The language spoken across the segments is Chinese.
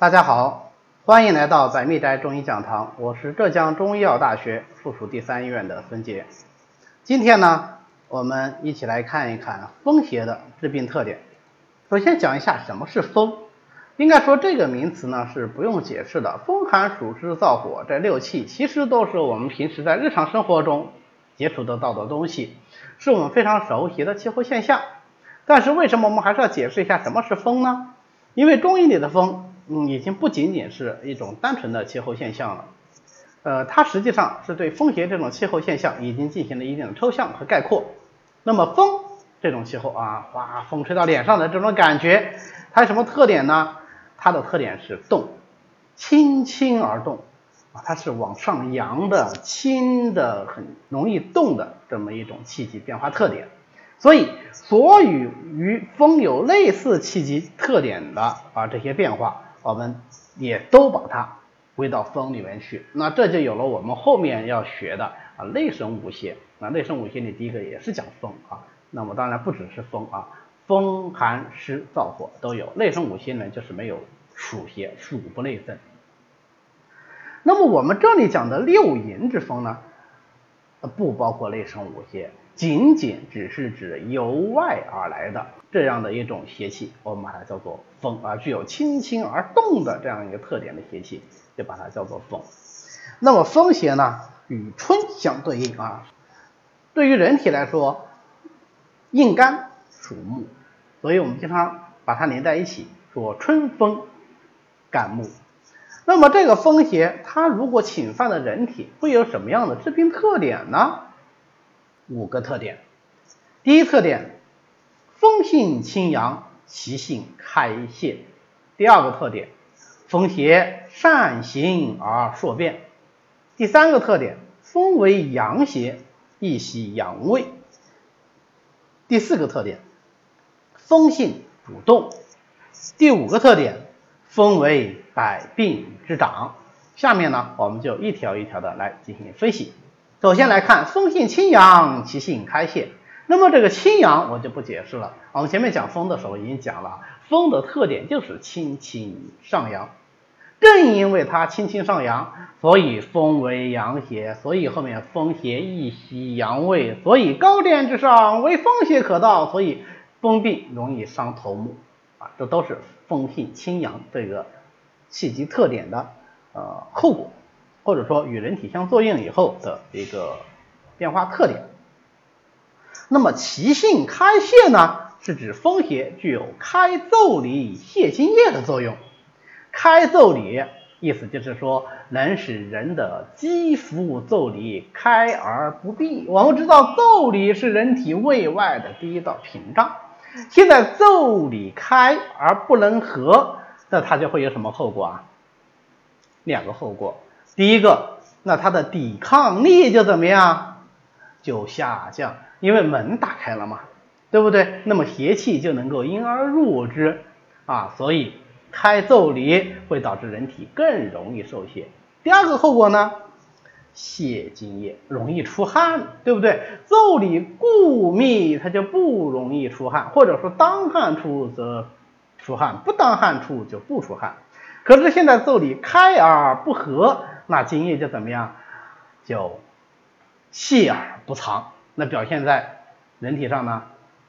大家好，欢迎来到百密斋中医讲堂，我是浙江中医药大学附属第三医院的孙杰。今天呢，我们一起来看一看风邪的致病特点。首先讲一下什么是风，应该说这个名词呢是不用解释的。风寒暑湿燥火这六气，其实都是我们平时在日常生活中接触得到的东西，是我们非常熟悉的气候现象。但是为什么我们还是要解释一下什么是风呢？因为中医里的风，嗯，已经不仅仅是一种单纯的气候现象了，呃，它实际上是对风邪这种气候现象已经进行了一定的抽象和概括。那么风这种气候啊，哇，风吹到脸上的这种感觉，它有什么特点呢？它的特点是动，轻轻而动啊，它是往上扬的、轻的、很容易动的这么一种气机变化特点。所以，所有与风有类似气机特点的啊这些变化，我们也都把它归到风里面去。那这就有了我们后面要学的啊内生五邪。那内生五邪里第一个也是讲风啊。那么当然不只是风啊，风寒湿燥火都有。内生五邪呢就是没有暑邪，暑不内生。那么我们这里讲的六淫之风呢，不包括内生五邪。仅仅只是指由外而来的这样的一种邪气，我们把它叫做风啊，具有轻轻而动的这样一个特点的邪气，就把它叫做风。那么风邪呢，与春相对应啊。对于人体来说，应肝属木，所以我们经常把它连在一起，说春风感木。那么这个风邪，它如果侵犯了人体，会有什么样的致病特点呢？五个特点，第一特点，风性清扬，其性开泄。第二个特点，风邪善行而数变。第三个特点，风为阳邪，易袭阳位。第四个特点，风性主动。第五个特点，风为百病之长。下面呢，我们就一条一条的来进行分析。首先来看风性清扬，其性开泄。那么这个清扬我就不解释了。我们前面讲风的时候已经讲了，风的特点就是轻轻上扬。正因为它轻轻上扬，所以风为阳邪，所以后面风邪易袭阳位，所以高殿之上为风邪可到，所以风病容易伤头目啊，这都是风性清扬这个气机特点的呃后果。或者说与人体相作用以后的一个变化特点。那么其性开泄呢，是指风邪具有开腠理、泄津液的作用。开腠理意思就是说能使人的肌肤腠理开而不闭。我们知道腠理是人体胃外的第一道屏障，现在腠理开而不能合，那它就会有什么后果啊？两个后果。第一个，那它的抵抗力就怎么样？就下降，因为门打开了嘛，对不对？那么邪气就能够因而入之啊，所以开腠理会导致人体更容易受邪。第二个后果呢，泄津液，容易出汗，对不对？腠理固密，它就不容易出汗，或者说当汗出则出汗，不当汗出就不出汗。可是现在腠理开而不合。那津液就怎么样？就泄而不藏，那表现在人体上呢，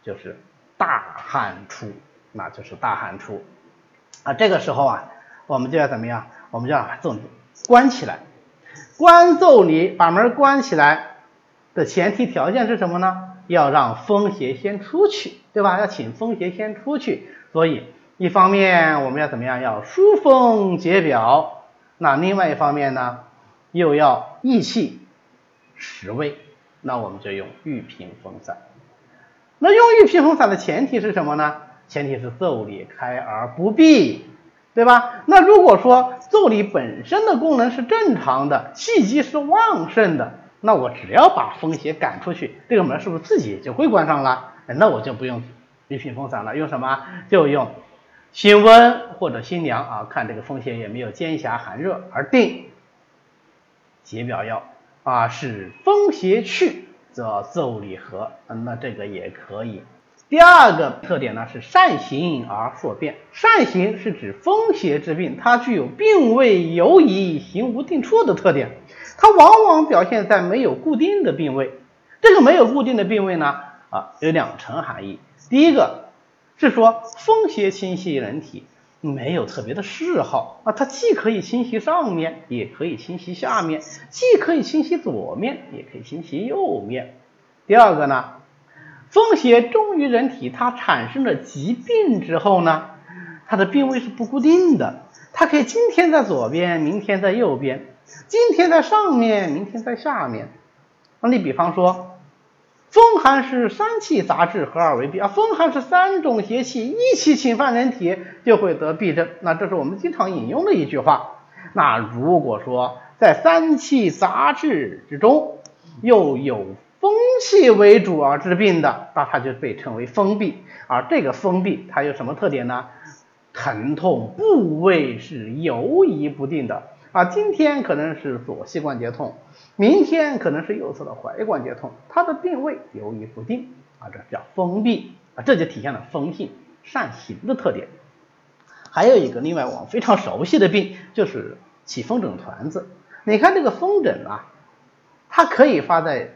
就是大汗出，那就是大汗出啊。这个时候啊，我们就要怎么样？我们就要把腠理关起来。关奏你，把门关起来的前提条件是什么呢？要让风邪先出去，对吧？要请风邪先出去。所以一方面我们要怎么样？要疏风解表。那另外一方面呢，又要益气实胃，那我们就用玉屏风散。那用玉屏风散的前提是什么呢？前提是腠理开而不闭，对吧？那如果说腠理本身的功能是正常的，气机是旺盛的，那我只要把风邪赶出去，这个门是不是自己就会关上了？那我就不用玉屏风散了，用什么？就用。辛温或者辛凉啊，看这个风邪有没有兼狭寒热而定解表药啊，使风邪去则腠理和，那这个也可以。第二个特点呢是善行而数变。善行是指风邪之病，它具有病位游移、行无定处的特点。它往往表现在没有固定的病位。这个没有固定的病位呢，啊，有两层含义。第一个是说风邪侵袭人体。没有特别的嗜好啊，它既可以侵袭上面，也可以侵袭下面，既可以侵袭左面，也可以侵袭右面。第二个呢，风邪重于人体，它产生了疾病之后呢，它的病位是不固定的，它可以今天在左边，明天在右边，今天在上面，明天在下面。那你比方说。风寒是三气杂质合二为痹啊，风寒是三种邪气一起侵犯人体，就会得痹症。那这是我们经常引用的一句话。那如果说在三气杂质之中，又有风气为主而治病的，那它就被称为风痹。而这个风痹它有什么特点呢？疼痛部位是游移不定的啊，今天可能是左膝关节痛。明天可能是右侧的踝关节痛，它的病位游移不定啊，这叫风闭啊，这就体现了风性善行的特点。还有一个另外我们非常熟悉的病就是起风疹团子。你看这个风疹啊，它可以发在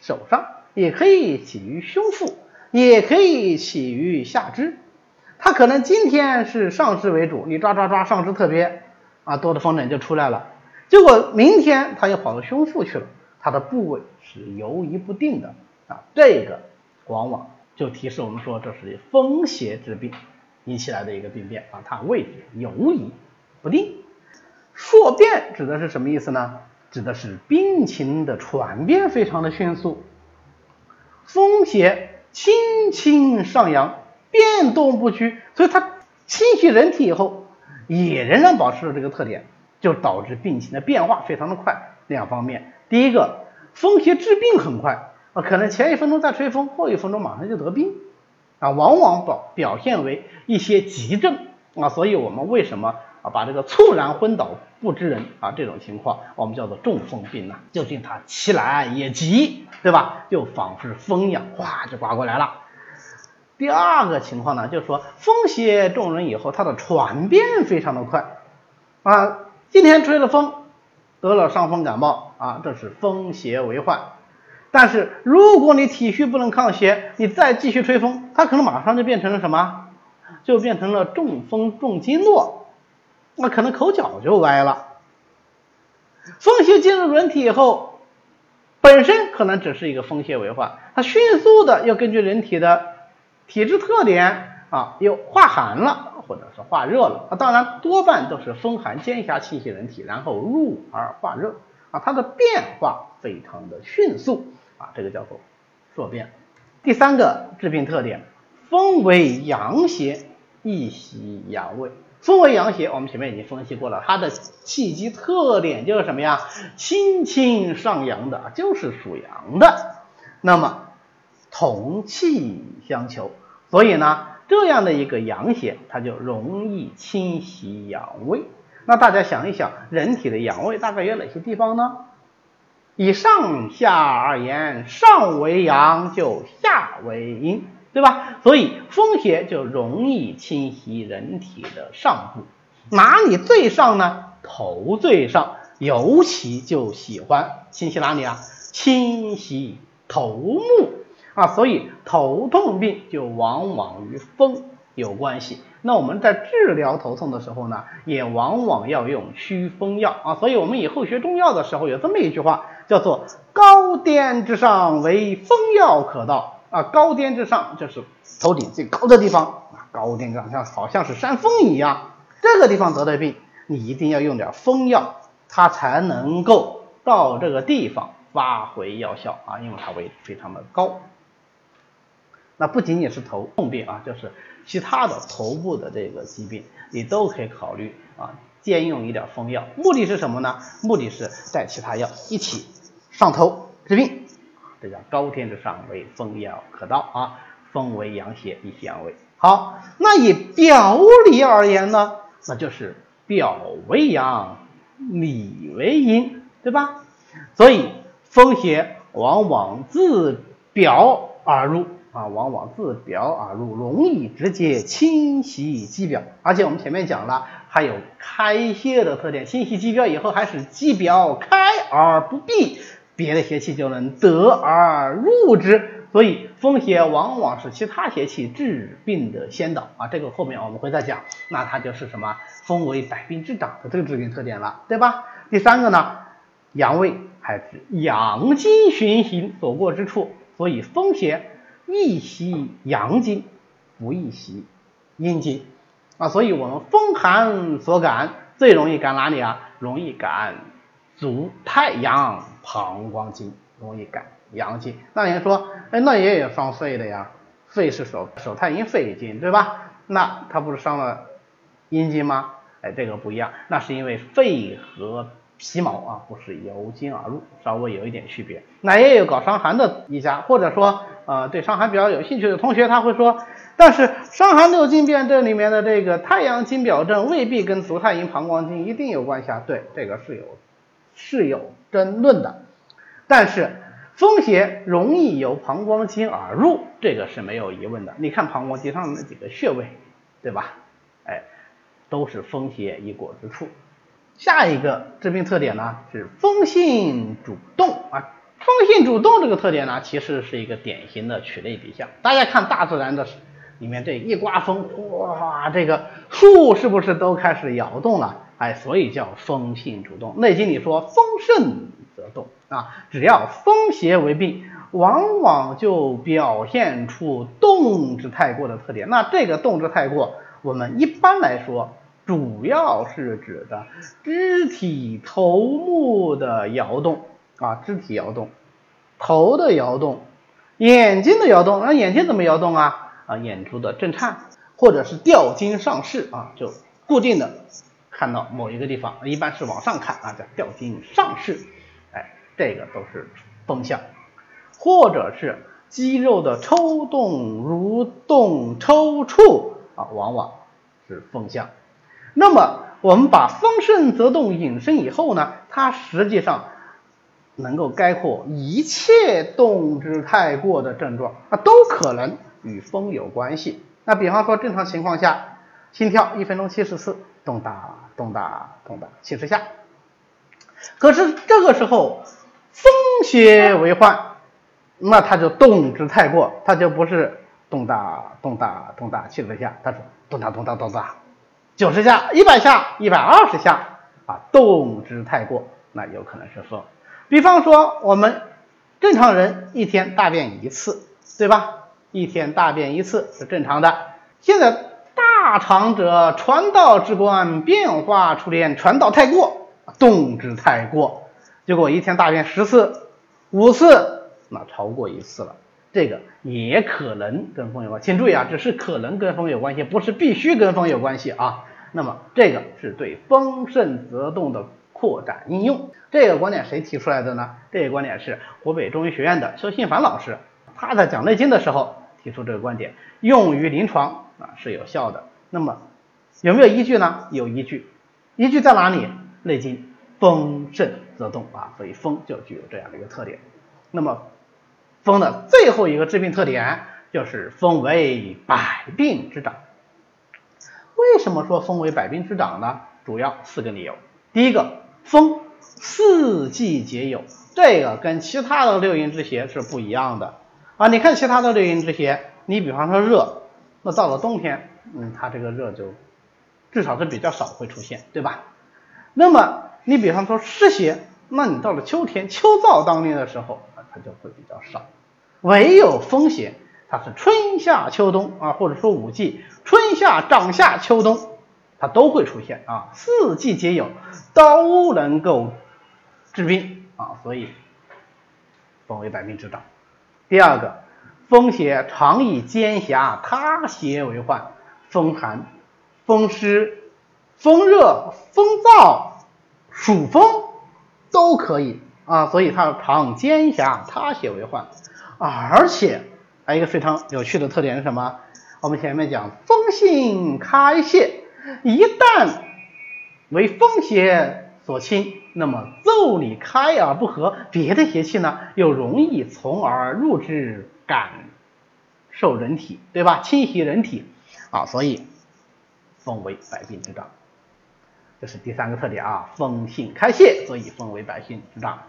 手上，也可以起于胸腹，也可以起于下肢。它可能今天是上肢为主，你抓抓抓上肢特别啊多的风疹就出来了。结果明天他又跑到胸腹去了，他的部位是游移不定的啊，这个往往就提示我们说这是风邪之病引起来的一个病变啊，它位置游移不定。数变指的是什么意思呢？指的是病情的传变非常的迅速，风邪轻轻上扬，变动不居，所以它侵袭人体以后也仍然保持着这个特点。就导致病情的变化非常的快。两方面，第一个，风邪治病很快啊，可能前一分钟在吹风，后一分钟马上就得病啊，往往表表现为一些急症啊。所以我们为什么啊把这个猝然昏倒不知人啊这种情况，我们叫做中风病呢？究竟它其来也急，对吧？就仿佛是风一样，哗就刮过来了。第二个情况呢，就是说风邪中人以后，它的传变非常的快啊。今天吹了风，得了伤风感冒啊，这是风邪为患。但是如果你体虚不能抗邪，你再继续吹风，它可能马上就变成了什么？就变成了中风中经络，那可能口角就歪了。风邪进入人体以后，本身可能只是一个风邪为患，它迅速的要根据人体的体质特点啊，又化寒了。或者是化热了啊，当然多半都是风寒兼狭侵袭人体，然后入而化热啊，它的变化非常的迅速啊，这个叫做数变。第三个治病特点，风为阳邪，易袭阳位。风为阳邪，我们前面已经分析过了，它的气机特点就是什么呀？轻轻上扬的，就是属阳的。那么同气相求，所以呢？这样的一个阳邪，它就容易侵袭阳位。那大家想一想，人体的阳位大概有哪些地方呢？以上下而言，上为阳，就下为阴，对吧？所以风邪就容易侵袭人体的上部。哪里最上呢？头最上，尤其就喜欢侵袭哪里啊？侵袭头目。啊，所以头痛病就往往与风有关系。那我们在治疗头痛的时候呢，也往往要用祛风药啊。所以我们以后学中药的时候有这么一句话，叫做“高巅之上为风药可到”。啊，高巅之上就是头顶最高的地方啊，高巅上像好像是山峰一样，这个地方得的病，你一定要用点风药，它才能够到这个地方发挥药效啊，因为它位置非常的高。那不仅仅是头痛病啊，就是其他的头部的这个疾病，你都可以考虑啊，兼用一点风药。目的是什么呢？目的是带其他药一起上头治病，这叫高天之上为风药可到啊。风为阳邪，以阳为好。那以表里而言呢，那就是表为阳，里为阴，对吧？所以风邪往往自表而入。啊，往往自表而入，容易直接侵袭肌表。而且我们前面讲了，还有开泄的特点，侵袭肌表以后，还使肌表开而不闭，别的邪气就能得而入之。所以风邪往往是其他邪气治病的先导啊，这个后面我们会再讲。那它就是什么？风为百病之长的这个治病特点了，对吧？第三个呢，阳位还指阳经循行所过之处，所以风邪易袭阳经，不易袭阴经啊。所以我们风寒所感最容易感哪里啊？容易感足太阳膀胱经，容易感。阳经，那人说，哎，那也有伤肺的呀，肺是手手太阴肺经，对吧？那它不是伤了阴经吗？哎，这个不一样，那是因为肺和皮毛啊不是由经而入，稍微有一点区别。那也有搞伤寒的医家，或者说呃对伤寒比较有兴趣的同学，他会说，但是伤寒六经辨证里面的这个太阳经表证未必跟足太阴膀胱经一定有关系啊。对，这个是有是有争论的，但是。风邪容易由膀胱经而入，这个是没有疑问的。你看膀胱经上的那几个穴位，对吧？哎，都是风邪易过之处。下一个治病特点呢是风性主动啊。风性主动这个特点呢，其实是一个典型的曲类比象。大家看大自然的里面，这一刮风，哇，这个树是不是都开始摇动了？哎，所以叫风性主动。内经里说风盛。则动啊，只要风邪为病，往往就表现出动之太过的特点。那这个动之太过，我们一般来说主要是指的肢体头目的摇动啊，肢体摇动，头的摇动，眼睛的摇动。那眼睛怎么摇动啊？啊，眼珠的震颤，或者是吊睛上视啊，就固定的看到某一个地方，一般是往上看啊，叫吊睛上视。哎这个都是风象，或者是肌肉的抽动、蠕动、抽搐啊，往往是风象。那么我们把风盛则动引申以后呢，它实际上能够概括一切动之太过的症状啊，都可能与风有关系。那比方说正常情况下，心跳一分钟七十次，咚哒咚哒咚哒七十下，可是这个时候。风邪为患，那它就动之太过，它就不是动大动大动大七十下，它是动大动大动大九十下、一百下、一百二十下啊，动之太过，那有可能是风。比方说我们正常人一天大便一次，对吧？一天大便一次是正常的。现在大肠者传道之官变化出焉传导太过，动之太过。结果一天大便十次、五次，那超过一次了，这个也可能跟风有关。请注意啊，只是可能跟风有关系，不是必须跟风有关系啊。那么这个是对风盛则动的扩展应用。这个观点谁提出来的呢？这个观点是湖北中医学院的邱信凡老师，他在讲《内经》的时候提出这个观点，用于临床啊是有效的。那么有没有依据呢？有依据，依据在哪里？《内经》。风盛则动啊，所以风就具有这样的一个特点。那么风的最后一个致病特点就是风为百病之长。为什么说风为百病之长呢？主要四个理由。第一个，风四季皆有，这个跟其他的六淫之邪是不一样的啊。你看其他的六淫之邪，你比方说热，那到了冬天，嗯，它这个热就至少是比较少会出现，对吧？那么你比方说湿邪，那你到了秋天秋燥当令的时候啊，它就会比较少。唯有风邪，它是春夏秋冬啊，或者说五季，春夏长夏秋冬，它都会出现啊，四季皆有，都能够治病啊，所以风为百病之长。第二个，风邪常以兼狭他邪为患，风寒、风湿、风热、风燥。暑风都可以啊，所以它常兼狭他邪为患，而且还有一个非常有趣的特点是什么？我们前面讲风性开泄，一旦为风邪所侵，那么腠理开而不合，别的邪气呢又容易从而入之，感受人体，对吧？侵袭人体啊，所以风为百病之长。这是第三个特点啊，风性开泄，所以风为百病之长。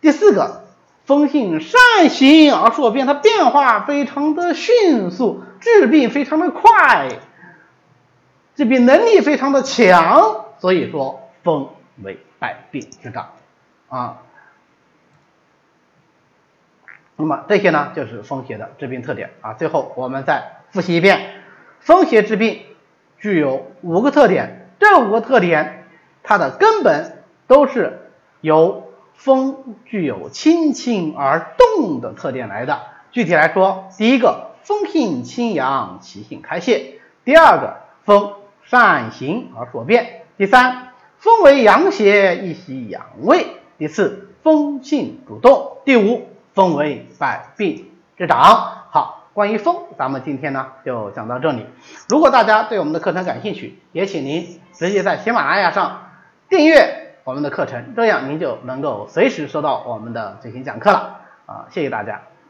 第四个，风性善行而说变，它变化非常的迅速，治病非常的快，治病能力非常的强，所以说风为百病之长啊。那么这些呢，就是风邪的治病特点啊。最后我们再复习一遍，风邪治病具有五个特点，这五个特点它的根本都是由风具有清清而动的特点来的。具体来说，第一个，风性清扬，其性开泄；第二个，风善行而所变；第三，风为阳邪，一喜阳胃；第四，风性主动；第五。风为百病之长。好，关于风，咱们今天呢就讲到这里。如果大家对我们的课程感兴趣，也请您直接在喜马拉雅上订阅我们的课程，这样您就能够随时收到我们的最新讲课了。啊，谢谢大家。